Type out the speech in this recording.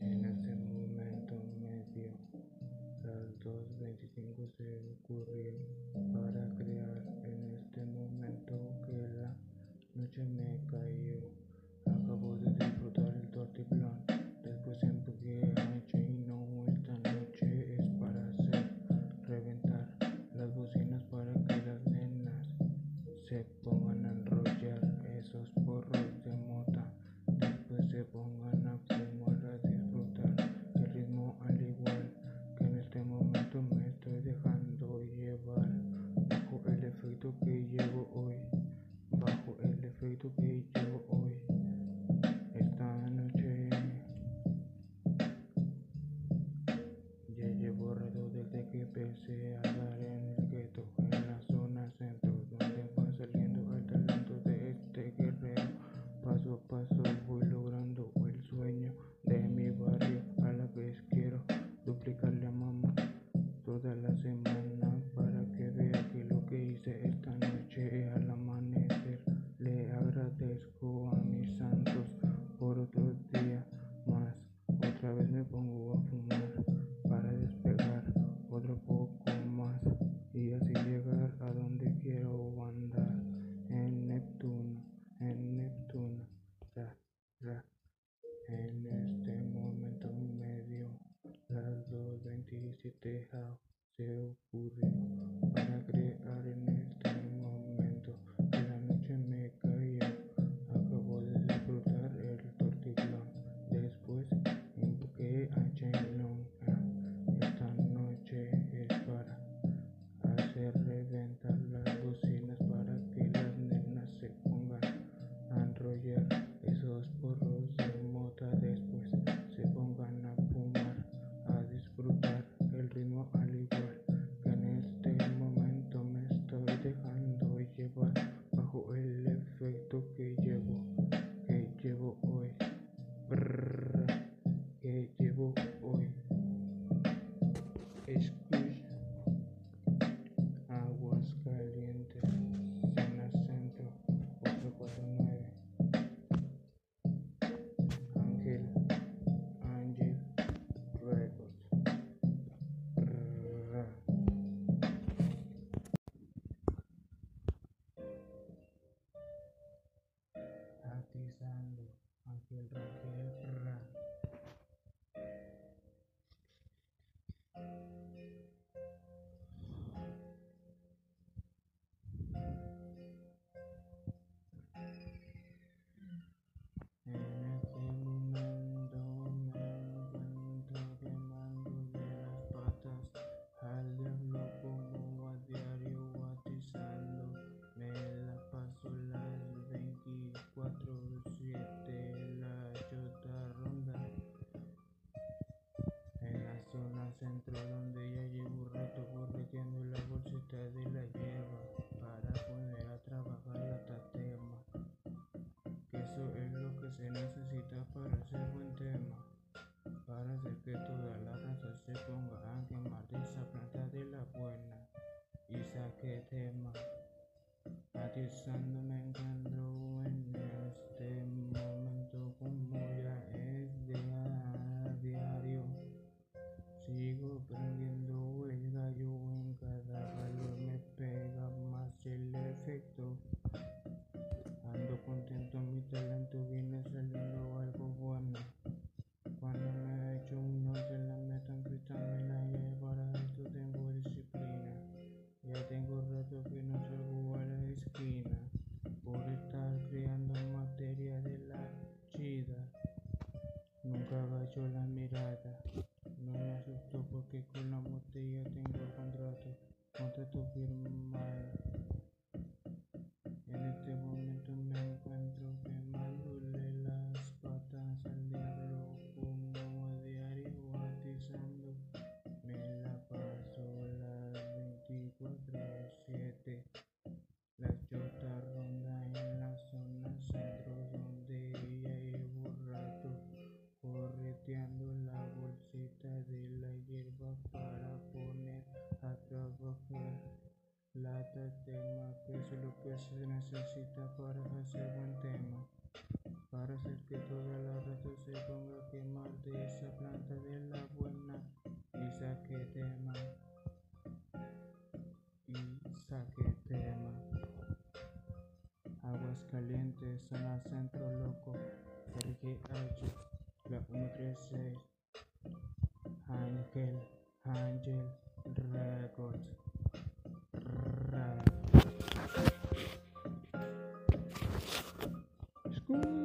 En ese momento medio, las 2.25 se ocurrió para crear en este momento que la noche me cayó. Acabo de disfrutar el tortiplón, después empujé a noche y no esta noche es para hacer reventar las bocinas para que las nenas se pongan a esos porros de mota. Después se pongan a fumar veces me pongo. चोला में रहा था नया के कोना volteando la bolsita de la hierba para poner a trabajar latas de que es lo que se necesita para hacer buen tema. Para hacer que toda la raza se ponga a quemar de esa planta de la buena y saque tema. Y saque tema. Aguas calientes zona centro loco porque la 136 Heineken Angel Records.